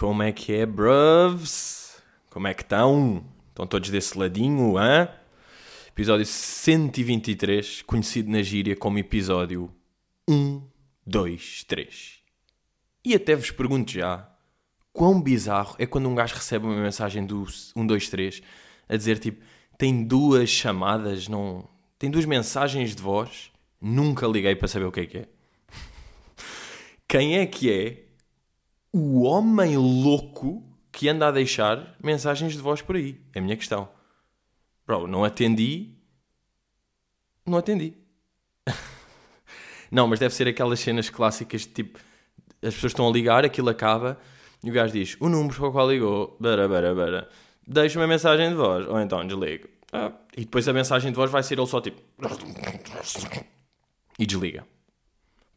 Como é que é, bruvs? Como é que estão? Estão todos desse ladinho, hã? Episódio 123, conhecido na gíria como episódio 1, 2, 3. E até vos pergunto já, quão bizarro é quando um gajo recebe uma mensagem do 1, 2, 3 a dizer tipo, tem duas chamadas, não... Tem duas mensagens de voz, nunca liguei para saber o que é que é. Quem é que é o homem louco que anda a deixar mensagens de voz por aí? É a minha questão. Bro, não atendi. Não atendi. não, mas deve ser aquelas cenas clássicas de tipo. As pessoas estão a ligar, aquilo acaba e o gajo diz: O número para o qual ligou, bara, bara, bara, deixa uma mensagem de voz, ou então desliga. Ah, e depois a mensagem de voz vai ser ele só tipo. E desliga.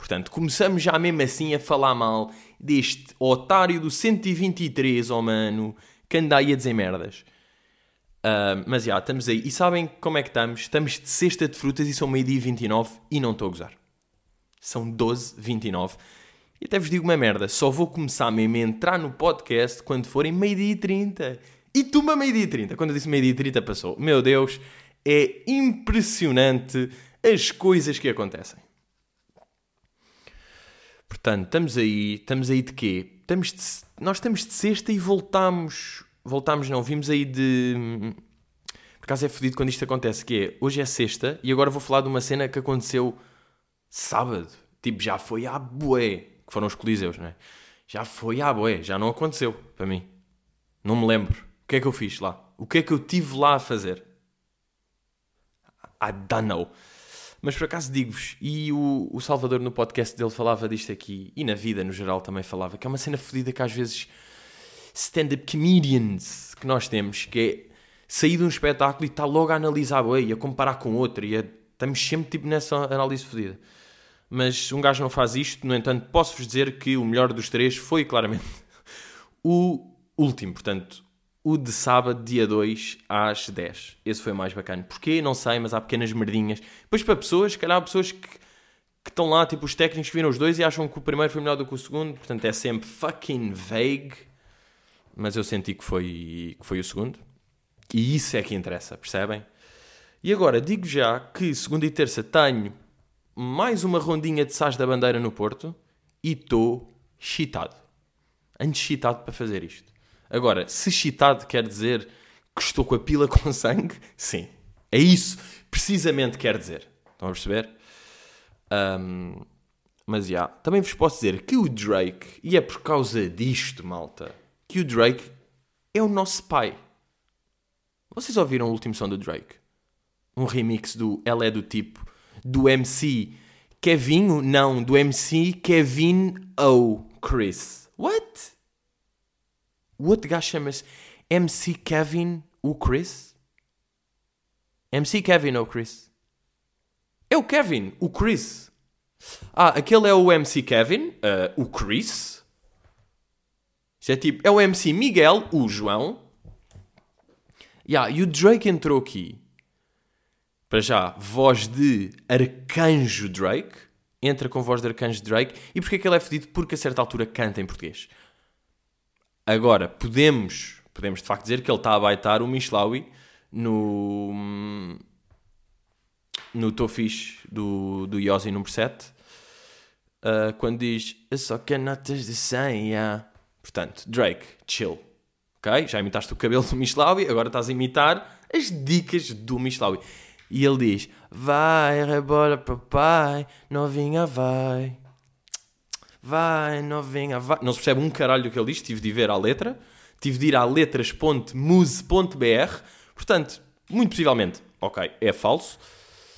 Portanto, começamos já mesmo assim a falar mal deste otário do 123, oh mano, que anda aí a dizer merdas. Uh, mas já, estamos aí. E sabem como é que estamos? Estamos de cesta de frutas e são meio-dia 29 e não estou a gozar. São 12, 29. E até vos digo uma merda, só vou começar mesmo a entrar no podcast quando forem meio-dia 30. E tu, uma meio-dia 30. Quando eu disse meio-dia 30 passou. Meu Deus, é impressionante as coisas que acontecem. Portanto, estamos aí, estamos aí de quê? Estamos de, nós estamos de sexta e voltamos, voltamos não, vimos aí de... Por acaso é fodido quando isto acontece, que é, hoje é sexta e agora vou falar de uma cena que aconteceu sábado. Tipo, já foi à boé, que foram os coliseus, não é? Já foi à boé, já não aconteceu para mim. Não me lembro. O que é que eu fiz lá? O que é que eu tive lá a fazer? I don't know. Mas por acaso digo-vos, e o, o Salvador no podcast dele falava disto aqui, e na vida no geral também falava, que é uma cena fodida que às vezes stand-up comedians que nós temos, que é sair de um espetáculo e está logo a analisar e a comparar com outro, e a, estamos sempre tipo nessa análise fodida. Mas um gajo não faz isto, no entanto, posso-vos dizer que o melhor dos três foi claramente o último, portanto, o de sábado, dia 2, às 10. Esse foi mais bacana. Porquê? Não sei, mas há pequenas merdinhas. Depois para pessoas, se calhar há pessoas que, que estão lá, tipo os técnicos que viram os dois e acham que o primeiro foi melhor do que o segundo. Portanto, é sempre fucking vague. Mas eu senti que foi, que foi o segundo. E isso é que interessa, percebem? E agora, digo já que segunda e terça tenho mais uma rondinha de Sás da Bandeira no Porto e estou chitado. Ando chitado para fazer isto. Agora, se chitado quer dizer que estou com a pila com sangue, sim. É isso, precisamente quer dizer. Estão a perceber? Um, mas já, yeah, também vos posso dizer que o Drake, e é por causa disto, malta, que o Drake é o nosso pai. Vocês ouviram o último som do Drake? Um remix do Ela é do tipo, do MC Kevinho? Não, do MC Kevin O. Chris. What? O outro gajo chama-se MC Kevin o Chris. MC Kevin ou Chris? É o Kevin, o Chris. Ah, aquele é o MC Kevin, uh, o Chris. Isso é tipo, é o MC Miguel, o João. Yeah, e o Drake entrou aqui. Para já, voz de Arcanjo Drake. Entra com voz de Arcanjo Drake. E porquê que ele é fedido? Porque a certa altura canta em português. Agora, podemos, podemos de facto dizer que ele está a baitar o Mishlawi no, no Tô Fixe do, do Yossi número 7, uh, quando diz Eu só quero notas de 100, yeah. Portanto, Drake, chill. Ok? Já imitaste o cabelo do Mishlawi, agora estás a imitar as dicas do Mishlawi. E ele diz: Vai, rebola papai, novinha vai. Vai, novinha, vai. Não se percebe um caralho do que ele diz, tive de ver à letra. Tive de ir a letras.muse.br. Portanto, muito possivelmente, ok, é falso.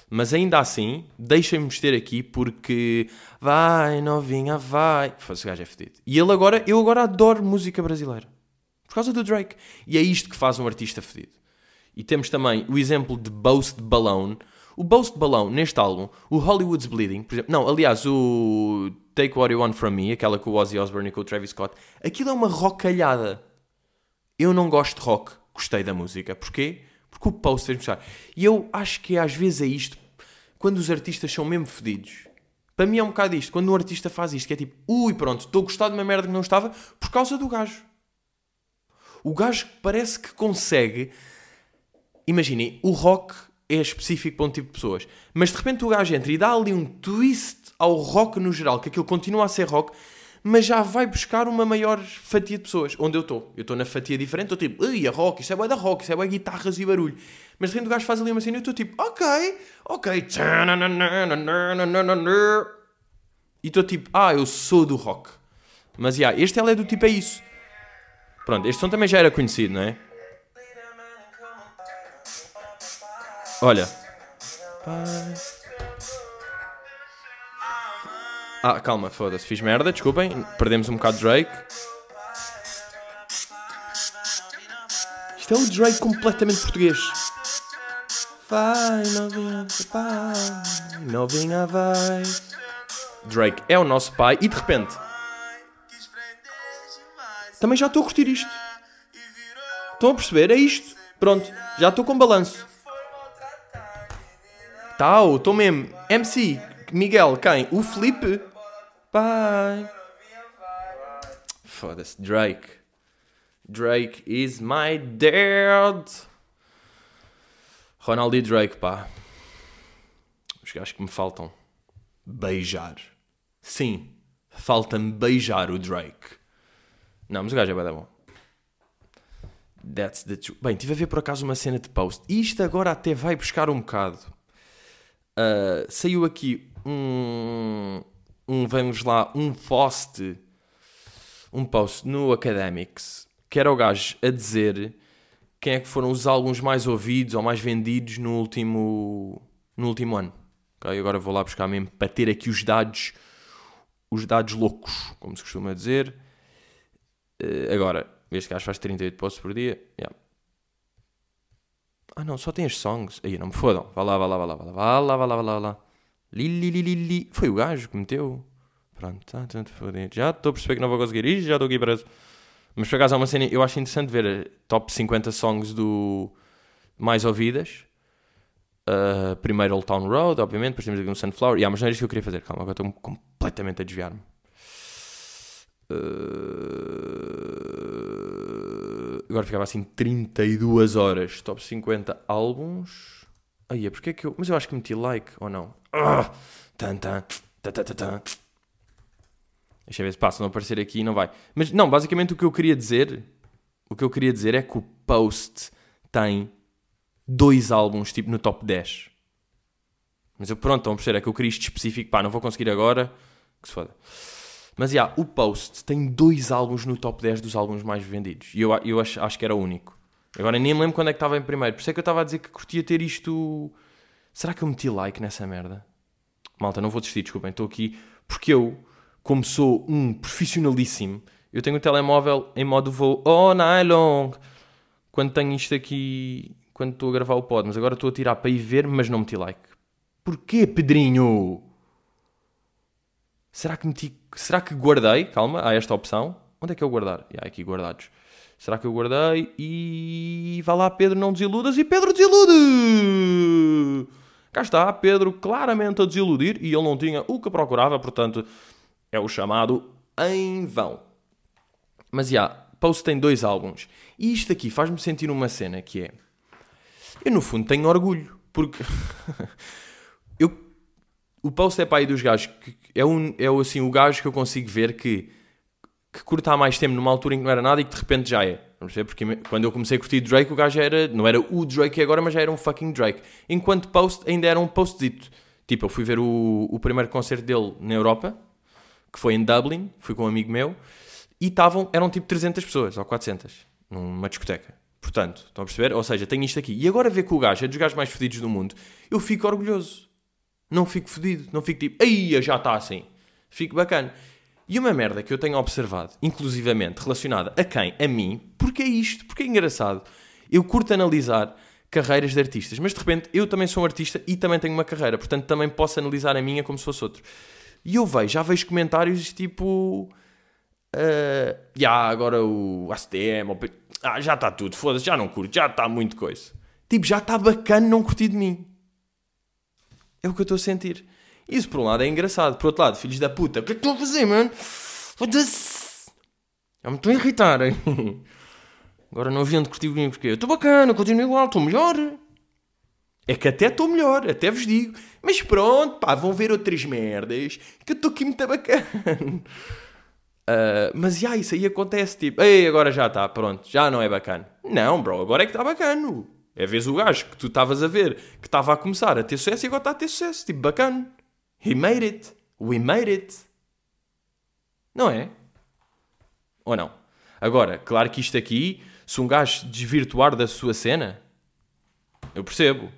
Mas ainda assim, deixem-me mexer aqui porque vai, novinha, vai. Esse gajo é fedido. E ele agora, eu agora adoro música brasileira. Por causa do Drake. E é isto que faz um artista fedido. E temos também o exemplo de Boast Balone. O Boast Balone, neste álbum, o Hollywood's Bleeding, por exemplo, não, aliás, o Take What You Want From Me, aquela com o Ozzy Osbourne e com o Travis Scott, aquilo é uma rockalhada. Eu não gosto de rock, gostei da música. Porquê? Porque o Post fez mostrar. E eu acho que às vezes é isto, quando os artistas são mesmo fedidos. Para mim é um bocado isto, quando um artista faz isto, que é tipo, ui, pronto, estou a gostar de uma merda que não estava por causa do gajo. O gajo parece que consegue. Imaginem, o rock é específico para um tipo de pessoas, mas de repente o gajo entra e dá ali um twist ao rock no geral, que aquilo continua a ser rock, mas já vai buscar uma maior fatia de pessoas. Onde eu estou? Eu estou na fatia diferente, estou tipo, ai, é rock, isso é bué da rock, isso é bué guitarras e barulho. Mas de repente o gajo faz ali uma cena e eu estou tipo, ok, ok. E estou tipo, ah, eu sou do rock. Mas, já, yeah, este ele é do tipo, é isso. Pronto, este som também já era conhecido, não é? Olha. Ah, calma, foda-se, fiz merda, desculpem. Perdemos um bocado de Drake. Isto é o Drake completamente português. Vai, novinha, vai, novinha, vai. Drake é o nosso pai e de repente também já estou a curtir isto. Estão a perceber? É isto. Pronto, já estou com balanço. Tal, estou mesmo. MC, Miguel, quem? O Felipe. Pai. Foda-se, Drake. Drake is my dad. Ronaldo e Drake, pá. Os gajos que me faltam. Beijar. Sim, falta-me beijar o Drake. Não, mas o gajo é bem bom. That's the truth. Bem, tive a ver por acaso uma cena de post. Isto agora até vai buscar um bocado. Uh, saiu aqui um, um, vamos lá, um post, um post no Academics, que era o gajo a dizer quem é que foram os álbuns mais ouvidos ou mais vendidos no último, no último ano. Okay? Agora vou lá buscar mesmo para ter aqui os dados, os dados loucos, como se costuma dizer. Uh, agora, este gajo faz 38 posts por dia. Yeah. Ah não, só tem as songs. Aí não me fodam. Vá lá, vá lá, vá lá, vá lá, vá lá, vá lá, vá lá. Li, li, li, li, Foi o gajo que meteu. Pronto, tá, tanto tá, fodido. Já estou a perceber que não vou conseguir isto, já estou aqui preso. Mas por acaso há uma cena, eu acho interessante ver a top 50 songs do mais ouvidas. Uh, primeiro Old Town Road, obviamente, depois temos aqui um Sunflower. Yeah, mas não era isto que eu queria fazer, calma, agora estou completamente a desviar-me. Uh... Agora ficava assim 32 horas, top 50 álbuns. Aí, é porque é que eu. Mas eu acho que meti like ou não? Ah! Tan, tan, tan, tan, tan. Deixa eu ver se passa, não aparecer aqui não vai. Mas não, basicamente o que eu queria dizer. O que eu queria dizer é que o Post tem dois álbuns tipo no top 10. Mas eu pronto, estão a perceber, é que eu queria isto específico, pá, não vou conseguir agora. Que se foda. Mas já, yeah, o Post tem dois álbuns no top 10 dos álbuns mais vendidos. E eu, eu acho, acho que era o único. Agora nem me lembro quando é que estava em primeiro. Por isso é que eu estava a dizer que curtia ter isto. Será que eu meti like nessa merda? Malta, não vou desistir, desculpem. Estou aqui porque eu, como sou um profissionalíssimo, eu tenho o telemóvel em modo voo night long. Quando tenho isto aqui, quando estou a gravar o pod. Mas agora estou a tirar para ir ver, mas não meti like. Porquê, Pedrinho? Será que meti. Será que guardei? Calma, há esta opção. Onde é que eu guardar? E há aqui guardados. Será que eu guardei? E. Vá lá, Pedro, não desiludas. E Pedro desilude! Cá está, Pedro claramente a desiludir e ele não tinha o que procurava, portanto, é o chamado em vão. Mas já, yeah, Post tem dois álbuns. E isto aqui faz-me sentir uma cena que é. Eu, no fundo, tenho orgulho. Porque. eu o Post é para aí dos gajos que é, um, é assim, o gajo que eu consigo ver que, que curta há mais tempo numa altura em que não era nada e que de repente já é. Vamos ver, porque quando eu comecei a curtir Drake, o gajo era, não era o Drake agora, mas já era um fucking Drake. Enquanto Post ainda era um postzito. Tipo, eu fui ver o, o primeiro concerto dele na Europa, que foi em Dublin, fui com um amigo meu, e estavam, eram tipo 300 pessoas, ou 400, numa discoteca. Portanto, estão a perceber? Ou seja, tenho isto aqui. E agora ver que o gajo é dos gajos mais fedidos do mundo, eu fico orgulhoso. Não fico fodido, não fico tipo, aí já está assim. Fico bacana. E uma merda que eu tenho observado, inclusivamente relacionada a quem? A mim, porque é isto, porque é engraçado. Eu curto analisar carreiras de artistas, mas de repente eu também sou um artista e também tenho uma carreira, portanto também posso analisar a minha como se fosse outro. E eu vejo, já vejo comentários tipo. Uh, já, agora o ACTM, ah, já está tudo, foda-se, já não curto, já está muito coisa. Tipo, já está bacana não curtir de mim. É o que eu estou a sentir. Isso, por um lado, é engraçado. Por outro lado, filhos da puta, o que é que estão a fazer, mano? Foda-se! Já me estou a irritar. Agora não haviam de curtir comigo porque eu estou bacana, continuo igual, estou melhor. É que até estou melhor, até vos digo. Mas pronto, pá, vão ver outras merdas que eu estou aqui muito bacana. Uh, mas já, isso aí acontece, tipo, ei, agora já está, pronto, já não é bacana. Não, bro, agora é que está bacana. É vez o gajo que tu estavas a ver, que estava a começar a ter sucesso e agora está a ter sucesso, tipo, bacana. He made it. We made it. Não é? Ou não? Agora, claro que isto aqui, se um gajo desvirtuar da sua cena, eu percebo.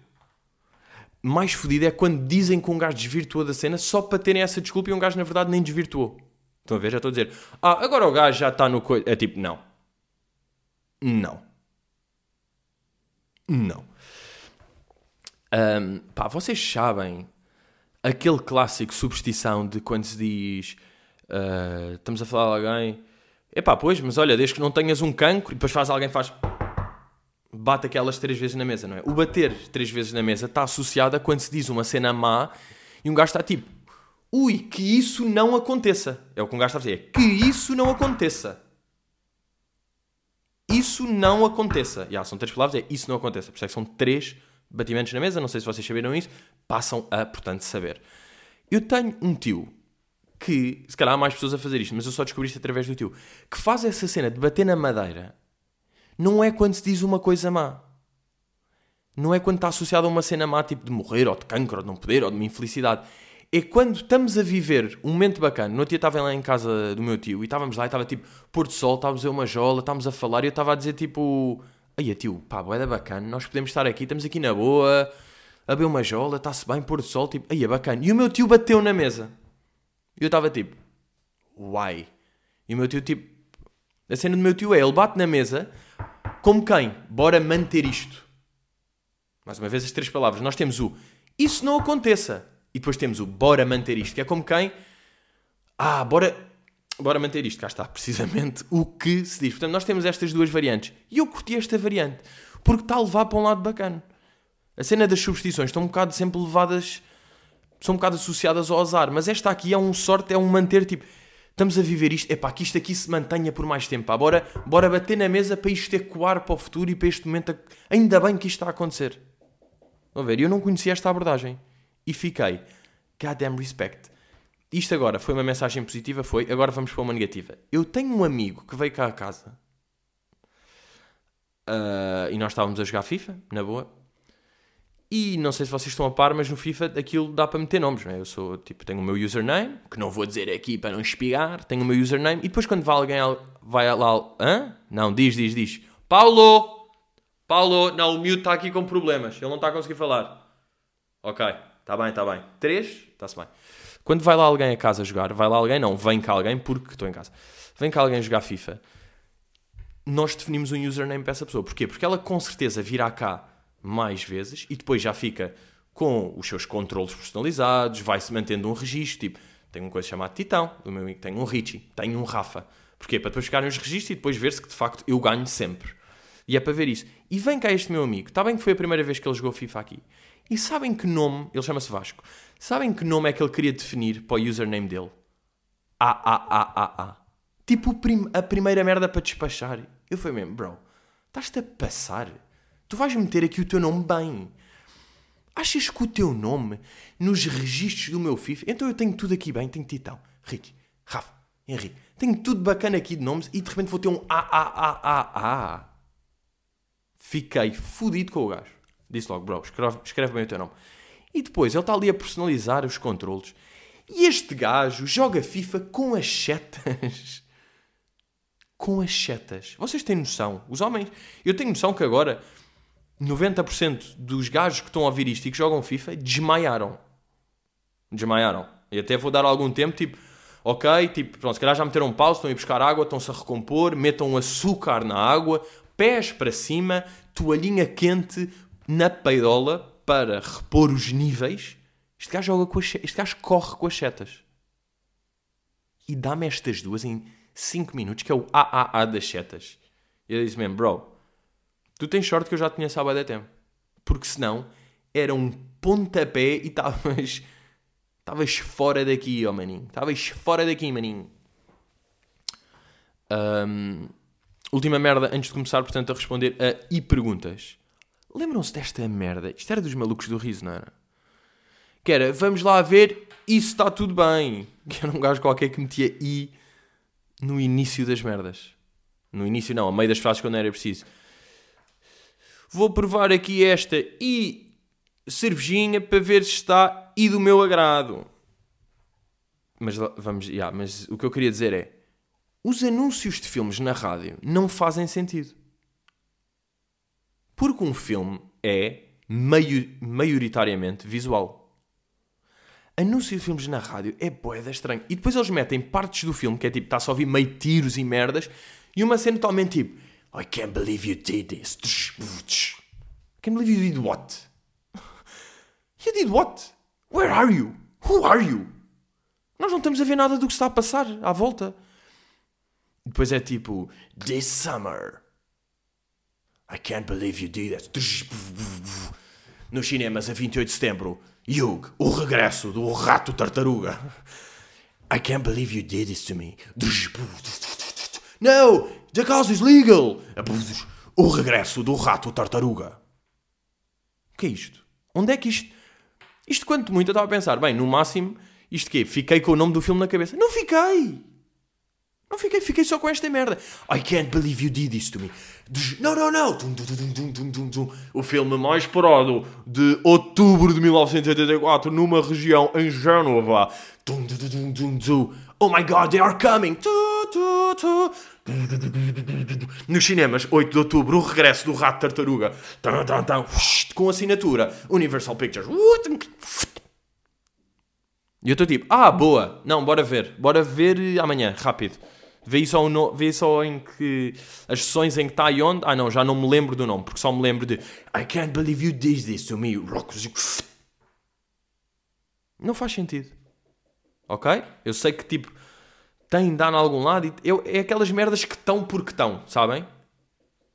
Mais fodido é quando dizem que um gajo desvirtuou da cena só para terem essa desculpa e um gajo na verdade nem desvirtuou. Estão a ver? Já estou a dizer. Ah, agora o gajo já está no. Co... É tipo, não. Não. Não. Um, pá, vocês sabem aquele clássico superstição de quando se diz uh, estamos a falar de alguém epá, pois, mas olha, desde que não tenhas um cancro e depois faz alguém faz bate aquelas três vezes na mesa, não é? O bater três vezes na mesa está associado a quando se diz uma cena má e um gajo está tipo ui, que isso não aconteça. É o que um gajo está a dizer. É que isso não aconteça. Isso não aconteça. Já, são três palavras, é isso não aconteça. Por isso é que são três batimentos na mesa. Não sei se vocês saberam isso. Passam a, portanto, saber. Eu tenho um tio que, se calhar há mais pessoas a fazer isto, mas eu só descobri isto através do tio, que faz essa cena de bater na madeira. Não é quando se diz uma coisa má. Não é quando está associado a uma cena má, tipo de morrer, ou de cancro, ou de não poder, ou de uma infelicidade é quando estamos a viver um momento bacana. No outro dia estava lá em casa do meu tio e estávamos lá e estava tipo pôr do sol, estávamos a uma jola, estávamos a falar e eu estava a dizer tipo: Aí, tio, pá, boeda bacana, nós podemos estar aqui, estamos aqui na boa, a uma jola, está-se bem, pôr do sol, tipo, aí é bacana. E o meu tio bateu na mesa. E eu estava tipo: Uai. E o meu tio, tipo, a cena do meu tio é: ele bate na mesa, como quem? Bora manter isto. Mais uma vez, as três palavras. Nós temos o isso não aconteça. E depois temos o bora manter isto, que é como quem. Ah, bora, bora manter isto. Cá está precisamente o que se diz. Portanto, nós temos estas duas variantes. E eu curti esta variante. Porque está a levar para um lado bacana. A cena das substituições estão um bocado sempre levadas. São um bocado associadas ao azar. Mas esta aqui é um sorte, é um manter tipo. Estamos a viver isto. É para que isto aqui se mantenha por mais tempo. Pá. Bora, bora bater na mesa para isto ecoar para o futuro e para este momento. Ainda bem que isto está a acontecer. Vão ver, eu não conhecia esta abordagem e fiquei, goddamn respect. Isto agora foi uma mensagem positiva, foi. Agora vamos para uma negativa. Eu tenho um amigo que veio cá a casa uh, e nós estávamos a jogar FIFA, na boa. E não sei se vocês estão a par, mas no FIFA aquilo dá para meter nomes, não é? Eu sou, tipo, tenho o meu username, que não vou dizer aqui para não espigar, tenho o meu username, e depois quando vai alguém, vai lá, hã? Não, diz, diz, diz. Paulo! Paulo! Não, o mute está aqui com problemas, ele não está a conseguir falar. Ok. Está bem, está bem. Três, está-se bem. Quando vai lá alguém a casa jogar, vai lá alguém, não, vem cá alguém, porque estou em casa. Vem cá alguém jogar FIFA. Nós definimos um username para essa pessoa. Porquê? Porque ela com certeza virá cá mais vezes e depois já fica com os seus controles personalizados, vai-se mantendo um registro, tipo, tenho uma coisa chamada Titão, do meu amigo, tenho um Richie, tenho um Rafa. Porquê? Para depois ficarem os registros e depois ver-se que de facto eu ganho sempre. E é para ver isso. E vem cá este meu amigo, está bem que foi a primeira vez que ele jogou FIFA aqui. E sabem que nome, ele chama-se Vasco, sabem que nome é que ele queria definir para o username dele? A, A, A, A, A. Tipo prim a primeira merda para despachar. Eu fui mesmo, bro, estás-te a passar? Tu vais meter aqui o teu nome bem. Achas que o teu nome nos registros do meu FIFA? Então eu tenho tudo aqui bem, tenho Titão, Ricky, Rafa, Henrique. Tenho tudo bacana aqui de nomes e de repente vou ter um A, A, A, A, A. Fiquei fodido com o gajo. Disse logo, bro, escreve, escreve bem o teu nome. E depois ele está ali a personalizar os controles. E este gajo joga FIFA com as setas. com as setas. Vocês têm noção? Os homens. Eu tenho noção que agora 90% dos gajos que estão a ouvir isto e que jogam FIFA desmaiaram. Desmaiaram. E até vou dar algum tempo, tipo, ok, tipo, pronto, se calhar já meteram um pausa, estão a ir buscar água, estão-se a recompor, metam açúcar na água, pés para cima, toalhinha quente, na peidola para repor os níveis. Este gajo joga com as, este gajo corre com as setas. E dá-me estas duas em 5 minutos, que é o AAA das setas. E ele disse mesmo, bro, tu tens sorte que eu já te conheço há tempo. Porque senão era um pontapé e estavas. Estavas fora daqui, ó oh maninho. Estavas fora daqui, maninho. Um, última merda antes de começar, portanto, a responder a e perguntas. Lembram-se desta merda? Isto era dos malucos do riso, não era? Que era, vamos lá ver, isso está tudo bem. Que era um gajo qualquer que metia i no início das merdas. No início não, a meio das frases quando era preciso. Vou provar aqui esta e cervejinha para ver se está e do meu agrado. Mas vamos, yeah, mas o que eu queria dizer é os anúncios de filmes na rádio não fazem sentido. Porque um filme é maioritariamente visual anúncio de filmes na rádio é boeda estranho. E depois eles metem partes do filme que é tipo, está-se a ouvir meio tiros e merdas, e uma cena totalmente tipo, I can't believe you did this. I can't believe you did what? You did what? Where are you? Who are you? Nós não estamos a ver nada do que está a passar à volta. Depois é tipo, This summer. I can't believe you did that. Nos cinemas a 28 de setembro. Hugh, o regresso do rato tartaruga. I can't believe you did this to me. No, the cause is legal. O regresso do rato tartaruga. O que é isto? Onde é que isto... Isto quanto muito eu estava a pensar, bem, no máximo, isto quê? Fiquei com o nome do filme na cabeça. Não fiquei! Não fiquei, fiquei só com esta merda. I can't believe you did this to me. Não, não, não. O filme mais esperado de outubro de 1984 numa região em Génova. Oh my god, they are coming. Nos cinemas, 8 de outubro, o regresso do Rato Tartaruga. Com assinatura Universal Pictures. E eu estou tipo, ah, boa. Não, bora ver. Bora ver amanhã, rápido. Vê só, no... Vê só em que. As sessões em que está e onde. Ah, não, já não me lembro do nome, porque só me lembro de. I can't believe you did this to me. Não faz sentido. Ok? Eu sei que tipo. Tem de dar em algum lado. E eu, é aquelas merdas que estão porque estão, sabem?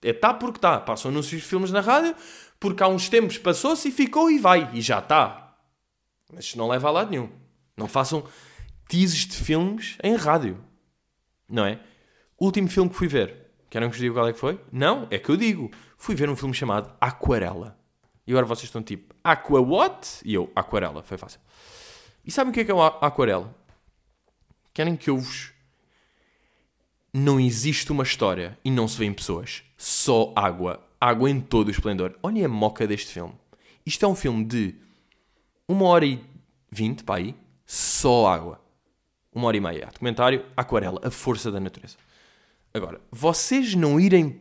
É tá porque está. Passam anúncios de filmes na rádio, porque há uns tempos passou-se e ficou e vai. E já está. Mas não leva a lado nenhum. Não façam teases de filmes em rádio não é? O último filme que fui ver, querem que vos diga qual é que foi? Não, é que eu digo. Fui ver um filme chamado Aquarela. E agora vocês estão tipo, Aqua what? E eu, Aquarela, foi fácil. E sabem o que é que é uma aquarela? Querem que eu vos... Não existe uma história e não se vêem pessoas. Só água. Água em todo o esplendor. Olhem a moca deste filme. Isto é um filme de uma hora e vinte, para aí, só água uma hora e meia. Documentário Aquarela, a força da natureza. Agora, vocês não irem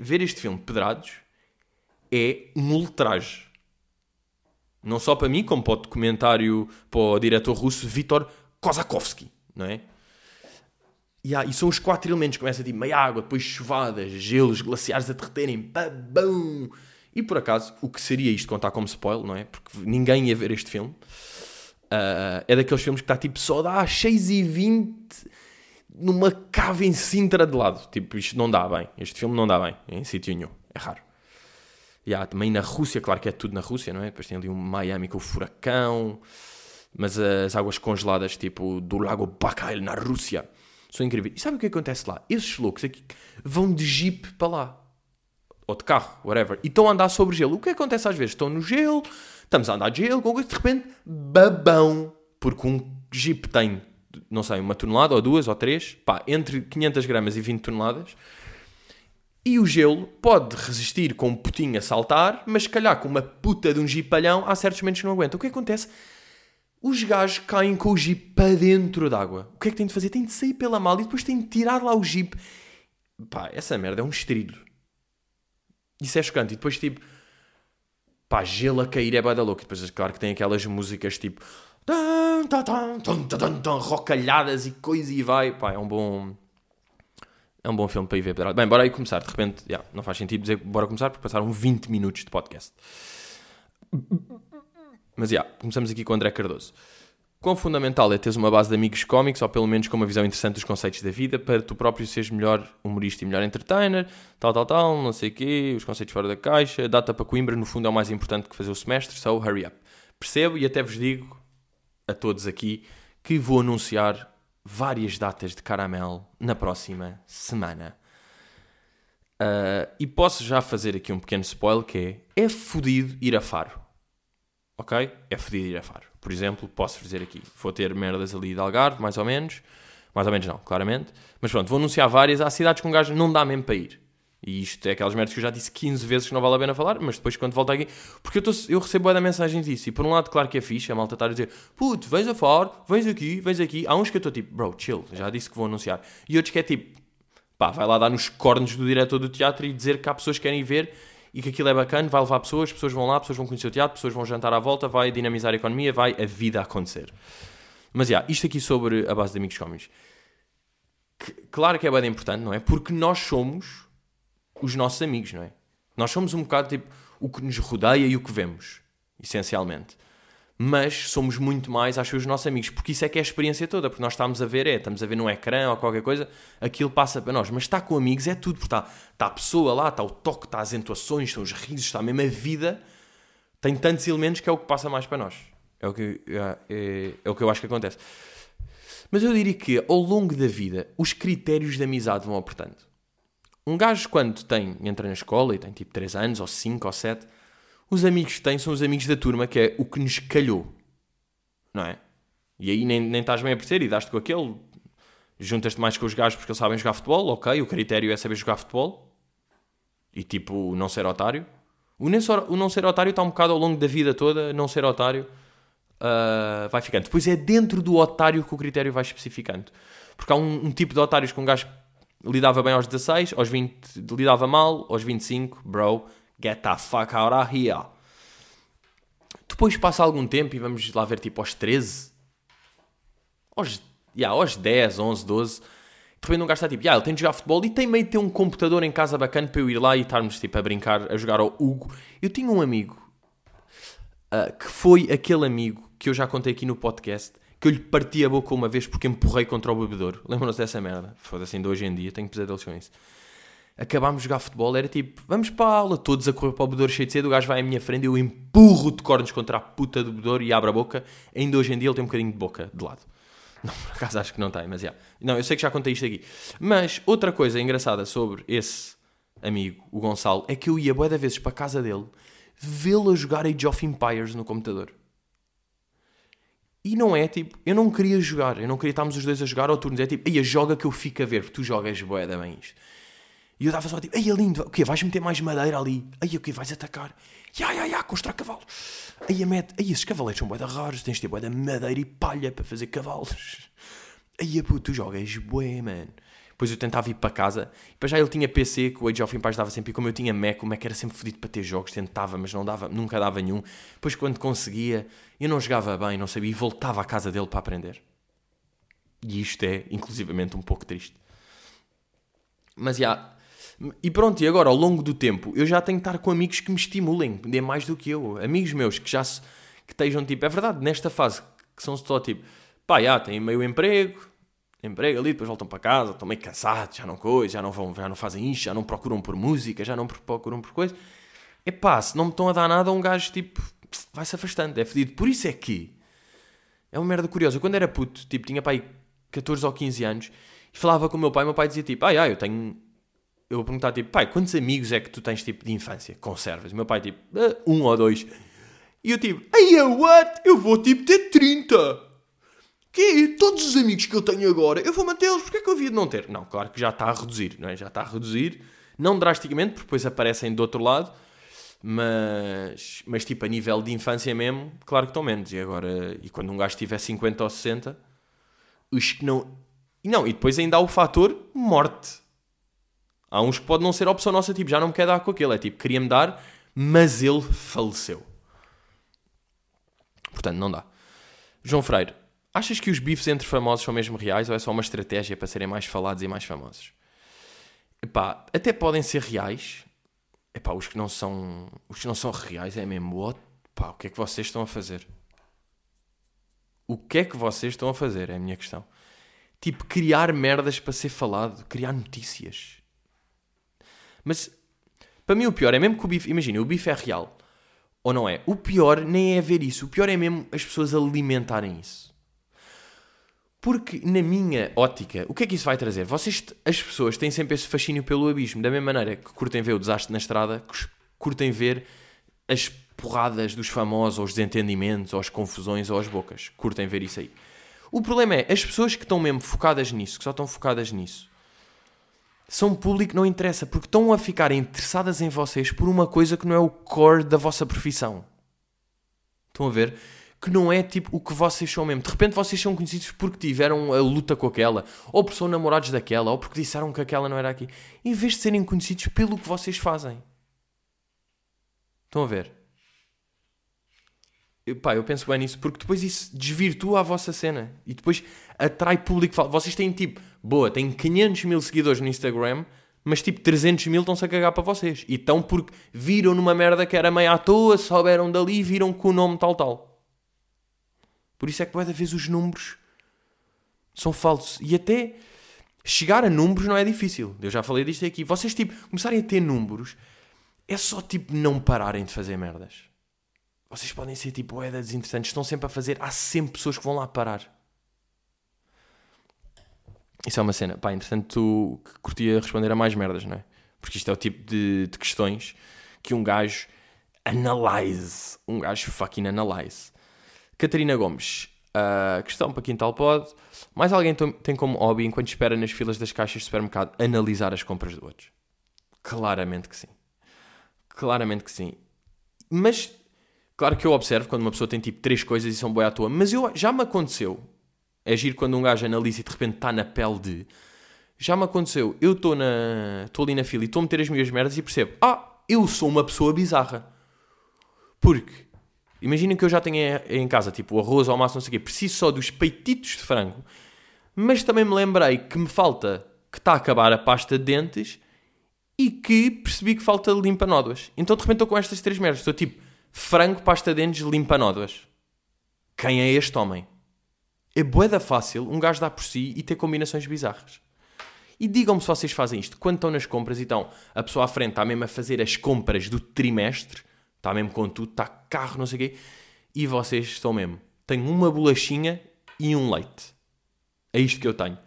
ver este filme pedrados é um ultraje. Não só para mim, como para o documentário, para o diretor russo Viktor Kozakovsky, não é? E, e são os quatro elementos. Começa tipo meia água, depois chuvadas, gelos, glaciares a derreterem, babão. E por acaso, o que seria isto contar como spoiler, não é? Porque ninguém ia ver este filme. Uh, é daqueles filmes que está tipo só dá às 6h20 numa cave em Sintra de lado. Tipo, isto não dá bem. Este filme não dá bem em sítio nenhum. É raro. E há também na Rússia, claro que é tudo na Rússia, não é? Depois tem ali um Miami com o furacão. Mas as águas congeladas, tipo do Lago Baikal na Rússia, são incríveis. E sabe o que acontece lá? Esses loucos aqui vão de jeep para lá. Ou de carro, whatever. E estão a andar sobre gelo. O que acontece às vezes? Estão no gelo, Estamos a andar de gelo, com de repente, babão. Porque um Jeep tem, não sei, uma tonelada ou duas ou três, pá, entre 500 gramas e 20 toneladas. E o gelo pode resistir com um putinho a saltar, mas se calhar com uma puta de um jipalhão, há certos momentos que não aguenta. O que acontece? Os gajos caem com o jeep para dentro d'água. O que é que têm de fazer? Têm de sair pela mala e depois têm de tirar lá o jeep. Pá, essa merda é um estrilho. Isso é chocante. E depois, tipo, pá, gelo a cair é bada louco. Depois, claro que tem aquelas músicas tipo rocalhadas e coisa e vai. Pá, é um bom. É um bom filme para ir ver. Bem, bora aí começar. De repente, yeah, não faz sentido dizer bora começar porque passaram 20 minutos de podcast. Mas já, yeah, começamos aqui com o André Cardoso. Quão fundamental é teres uma base de amigos cómicos, ou pelo menos com uma visão interessante dos conceitos da vida, para tu próprio seres melhor humorista e melhor entertainer, tal, tal, tal, não sei o quê, os conceitos fora da caixa, data para Coimbra, no fundo é o mais importante que fazer o semestre, so hurry up. Percebo e até vos digo, a todos aqui, que vou anunciar várias datas de caramelo na próxima semana. Uh, e posso já fazer aqui um pequeno spoiler que é, é fodido ir a Faro. Ok? É fodido ir a Faro. Por exemplo, posso dizer aqui, vou ter merdas ali de Algarve, mais ou menos. Mais ou menos não, claramente. Mas pronto, vou anunciar várias. Há cidades com um gajo não dá mesmo para ir. E isto é aquelas merdas que eu já disse 15 vezes que não vale a pena falar, mas depois quando volto aqui. Porque eu, tô, eu recebo da mensagem disso. E por um lado, claro que é fixe, a malta está a dizer: puto, vens a Faro, vens aqui, vens aqui. Há uns que eu estou tipo, bro, chill, já disse que vou anunciar. E outros que é tipo, pá, vai lá dar nos cornos do diretor do teatro e dizer que há pessoas que querem ver e que aquilo é bacana, vai levar pessoas, pessoas vão lá, pessoas vão conhecer o teatro, pessoas vão jantar à volta, vai dinamizar a economia, vai a vida acontecer. Mas, já, yeah, isto aqui sobre a base de amigos cómicos. Claro que é bem importante, não é? Porque nós somos os nossos amigos, não é? Nós somos um bocado tipo o que nos rodeia e o que vemos, essencialmente mas somos muito mais, acho os nossos amigos, porque isso é que é a experiência toda, porque nós estamos a ver, é, estamos a ver num ecrã ou qualquer coisa, aquilo passa para nós, mas estar com amigos é tudo, porque está, está a pessoa lá, está o toque, está as entoações, estão os risos, está mesmo a vida, tem tantos elementos que é o que passa mais para nós. É o que, é, é, é o que eu acho que acontece. Mas eu diria que ao longo da vida os critérios de amizade vão apertando. Um gajo, quando tem, entra na escola e tem tipo 3 anos, ou 5 ou 7, os amigos que têm são os amigos da turma, que é o que nos calhou. Não é? E aí nem, nem estás bem a perceber e dás-te com aquele. Juntas-te mais com os gajos porque eles sabem jogar futebol, ok. O critério é saber jogar futebol. E tipo, não ser otário. O não ser, o não ser otário está um bocado ao longo da vida toda, não ser otário uh, vai ficando. Depois é dentro do otário que o critério vai especificando. Porque há um, um tipo de otários que um gajo lidava bem aos 16, aos 20 lidava mal, aos 25, bro, Get the fuck out of here. Depois passa algum tempo e vamos lá ver tipo aos 13. Aos, yeah, aos 10, 11, 12. De repente um gajo está tipo, yeah, ele tem de jogar futebol e tem meio de ter um computador em casa bacana para eu ir lá e estarmos tipo a brincar, a jogar ao Hugo. Eu tinha um amigo uh, que foi aquele amigo que eu já contei aqui no podcast que eu lhe parti a boca uma vez porque empurrei contra o bebedouro. Lembram-se dessa merda? Foda-se, ainda hoje em dia tenho pesadelos com isso acabámos de jogar futebol, era tipo, vamos para a aula, todos a correr para o bebedouro cheio de cedo, o gajo vai à minha frente, eu empurro de cornos contra a puta do bebedouro e abre a boca. Ainda hoje em dia ele tem um bocadinho de boca de lado. Não, por acaso acho que não tem, mas já. Não, eu sei que já contei isto aqui. Mas outra coisa engraçada sobre esse amigo, o Gonçalo, é que eu ia boa vezes para a casa dele vê-lo a jogar Age of Empires no computador. E não é tipo, eu não queria jogar, eu não queria estarmos os dois a jogar ao turno. É tipo, aí joga que eu fico a ver, porque tu jogas boeda bem isto. E eu dava só tipo, ei, é lindo, o quê? Vais meter mais madeira ali? Aí o quê? Vais atacar? Ya, ya, ya, constrói cavalos. Aí a mete, aí esses cavaleiros são boeda raros, tens de ter boeda madeira e palha para fazer cavalos. Aí a puto, tu jogas bué, mano. Depois eu tentava ir para casa, para já ele tinha PC, que o Age of Empires dava sempre, e como eu tinha Mac, o Mac era sempre fodido para ter jogos, tentava, mas não dava, nunca dava nenhum. Depois quando conseguia, eu não jogava bem, não sabia, e voltava à casa dele para aprender. E isto é, inclusivamente, um pouco triste. Mas, já, e pronto, e agora, ao longo do tempo, eu já tenho que estar com amigos que me estimulem, dê mais do que eu. Amigos meus que já se, que estejam tipo, é verdade, nesta fase, que são só tipo, pá, já têm meio emprego, emprego ali, depois voltam para casa, estão meio cansados, já não coisa, já não vão, já não fazem isto, já não procuram por música, já não procuram por coisa. É pá, se não me estão a dar nada, um gajo tipo, vai-se afastando, é fedido. Por isso é que é uma merda curiosa. Quando era puto, tipo, tinha pai 14 ou 15 anos, e falava com o meu pai, meu pai dizia tipo, ah, eu tenho eu vou perguntar tipo, pai, quantos amigos é que tu tens tipo de infância? Conservas? O meu pai tipo, ah, um ou dois. E eu tipo, ai, what? Eu vou tipo ter 30. Que Todos os amigos que eu tenho agora, eu vou mantê-los, porque é que eu havia de não ter? Não, claro que já está a reduzir, não é? Já está a reduzir, não drasticamente, porque depois aparecem do outro lado, mas, mas tipo a nível de infância mesmo, claro que estão menos. E agora, e quando um gajo tiver 50 ou 60, os que não. Não, e depois ainda há o fator morte. Há uns que pode não ser opção nossa, tipo, já não me quer dar com aquele. É tipo, queria-me dar, mas ele faleceu. Portanto, não dá. João Freire, achas que os bifes entre famosos são mesmo reais ou é só uma estratégia para serem mais falados e mais famosos? Epá, até podem ser reais. Epá, os que não são, os que não são reais é mesmo, what? Pá, o que é que vocês estão a fazer? O que é que vocês estão a fazer? É a minha questão. Tipo, criar merdas para ser falado, criar notícias. Mas para mim o pior é mesmo que o bife. Imagina, o bife é real. Ou não é? O pior nem é ver isso. O pior é mesmo as pessoas alimentarem isso. Porque, na minha ótica, o que é que isso vai trazer? Vocês, as pessoas têm sempre esse fascínio pelo abismo, da mesma maneira que curtem ver o desastre na estrada, curtem ver as porradas dos famosos, ou os desentendimentos, ou as confusões, ou as bocas. Curtem ver isso aí. O problema é, as pessoas que estão mesmo focadas nisso, que só estão focadas nisso, são público não interessa, porque estão a ficar interessadas em vocês por uma coisa que não é o core da vossa profissão. Estão a ver? que não é tipo o que vocês são mesmo. De repente vocês são conhecidos porque tiveram a luta com aquela, ou porque são namorados daquela, ou porque disseram que aquela não era aqui. Em vez de serem conhecidos pelo que vocês fazem. Estão a ver? Eu, pá, eu penso bem nisso, porque depois isso desvirtua a vossa cena e depois atrai público. Vocês têm tipo, boa, têm 500 mil seguidores no Instagram, mas tipo 300 mil estão-se a cagar para vocês. E estão porque viram numa merda que era meio à toa, souberam dali e viram com o nome tal tal. Por isso é que, cada vez, os números são falsos. E até chegar a números não é difícil. Eu já falei disto aqui. Vocês, tipo, começarem a ter números, é só, tipo, não pararem de fazer merdas. Vocês podem ser, tipo, é desinteressantes. Estão sempre a fazer. Há sempre pessoas que vão lá parar. Isso é uma cena. Pá, interessante tu curtia responder a mais merdas, não é? Porque isto é o tipo de, de questões que um gajo analyze. Um gajo fucking analyze. Catarina Gomes. Uh, questão para Quintal Pod. Mais alguém tem como hobby, enquanto espera nas filas das caixas de supermercado, analisar as compras de outros? Claramente que sim. Claramente que sim. Mas, claro que eu observo quando uma pessoa tem tipo três coisas e são boas à toa. Mas eu, já me aconteceu. É giro quando um gajo analisa e de repente está na pele de. Já me aconteceu. Eu estou na... ali na fila e estou a meter as minhas merdas e percebo. Ah, eu sou uma pessoa bizarra. Porque Imaginem que eu já tenho em casa, tipo, arroz, ao máximo, não sei o quê. Preciso só dos peititos de frango. Mas também me lembrei que me falta, que está a acabar a pasta de dentes e que percebi que falta limpa-nódoas. Então, de repente, estou com estas três merdas. Estou tipo, frango, pasta de dentes, limpa-nódoas. Quem é este homem? É boeda fácil um gajo dar por si e ter combinações bizarras. E digam-me se vocês fazem isto. Quando estão nas compras e estão a pessoa à frente está mesmo a fazer as compras do trimestre Está mesmo com tudo, está carro, não sei o quê. E vocês estão mesmo. Tenho uma bolachinha e um leite. É isto que eu tenho.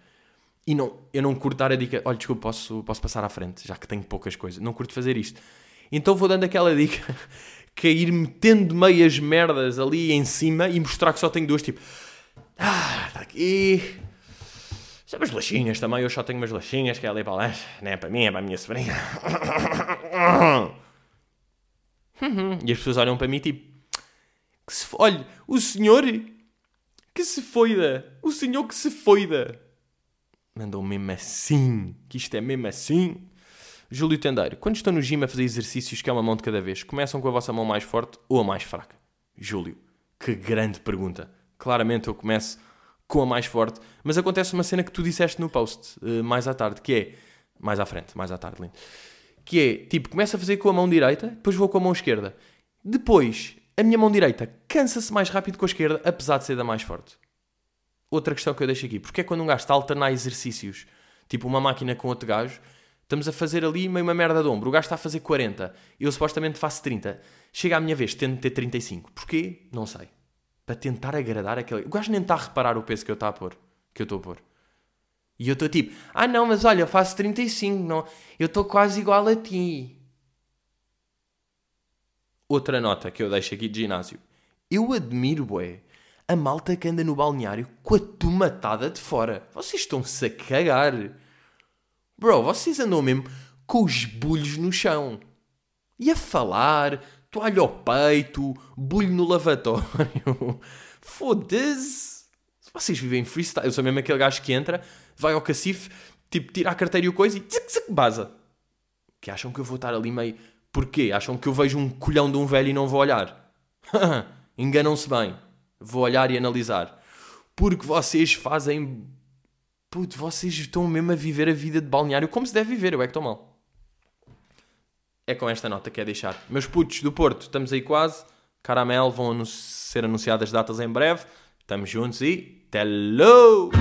E não, eu não curto dar a dica. Olha, desculpa, posso, posso passar à frente, já que tenho poucas coisas. Não curto fazer isto. Então vou dando aquela dica que é ir metendo meias merdas ali em cima e mostrar que só tenho duas. Tipo, ah, está aqui. São umas bolachinhas também. Eu só tenho umas bolachinhas que é ali para lá. Não é para mim, é para a minha sobrinha. E as pessoas olham para mim tipo, que se, olha, o senhor que se foida, o senhor que se foida. Mandou mesmo assim, que isto é mesmo assim. Júlio Tendeiro, quando estão no gym a fazer exercícios que é uma mão de cada vez, começam com a vossa mão mais forte ou a mais fraca? Júlio, que grande pergunta. Claramente eu começo com a mais forte, mas acontece uma cena que tu disseste no post uh, mais à tarde, que é mais à frente, mais à tarde, lindo que é, tipo, começo a fazer com a mão direita, depois vou com a mão esquerda. Depois, a minha mão direita cansa-se mais rápido com a esquerda, apesar de ser da mais forte. Outra questão que eu deixo aqui, porque é quando um gajo está a alternar exercícios, tipo uma máquina com outro gajo, estamos a fazer ali meio uma merda de ombro, o gajo está a fazer 40, eu supostamente faço 30, chega à minha vez, tendo de ter 35. Porquê? Não sei. Para tentar agradar aquele... O gajo nem está a reparar o peso que eu estou a pôr. Que eu estou a pôr. E eu estou tipo, ah não, mas olha, eu faço 35, não, eu estou quase igual a ti. Outra nota que eu deixo aqui de ginásio. Eu admiro, bué, a malta que anda no balneário com a tomatada de fora. Vocês estão-se a cagar. Bro, vocês andam mesmo com os bulhos no chão. E a falar, toalha ao peito, bulho no lavatório. Foda-se. Vocês vivem freestyle. Eu sou mesmo aquele gajo que entra, vai ao cacife, tipo, tira a carteira e o coisa e tzic, tzic, baza. Que acham que eu vou estar ali meio. Porquê? Acham que eu vejo um colhão de um velho e não vou olhar? Enganam-se bem. Vou olhar e analisar. Porque vocês fazem. Puto, vocês estão mesmo a viver a vida de balneário como se deve viver. Eu é que estou mal. É com esta nota que é deixar. Meus putos do Porto, estamos aí quase. Caramel, vão ser anunciadas datas em breve. Estamos juntos e. Hello!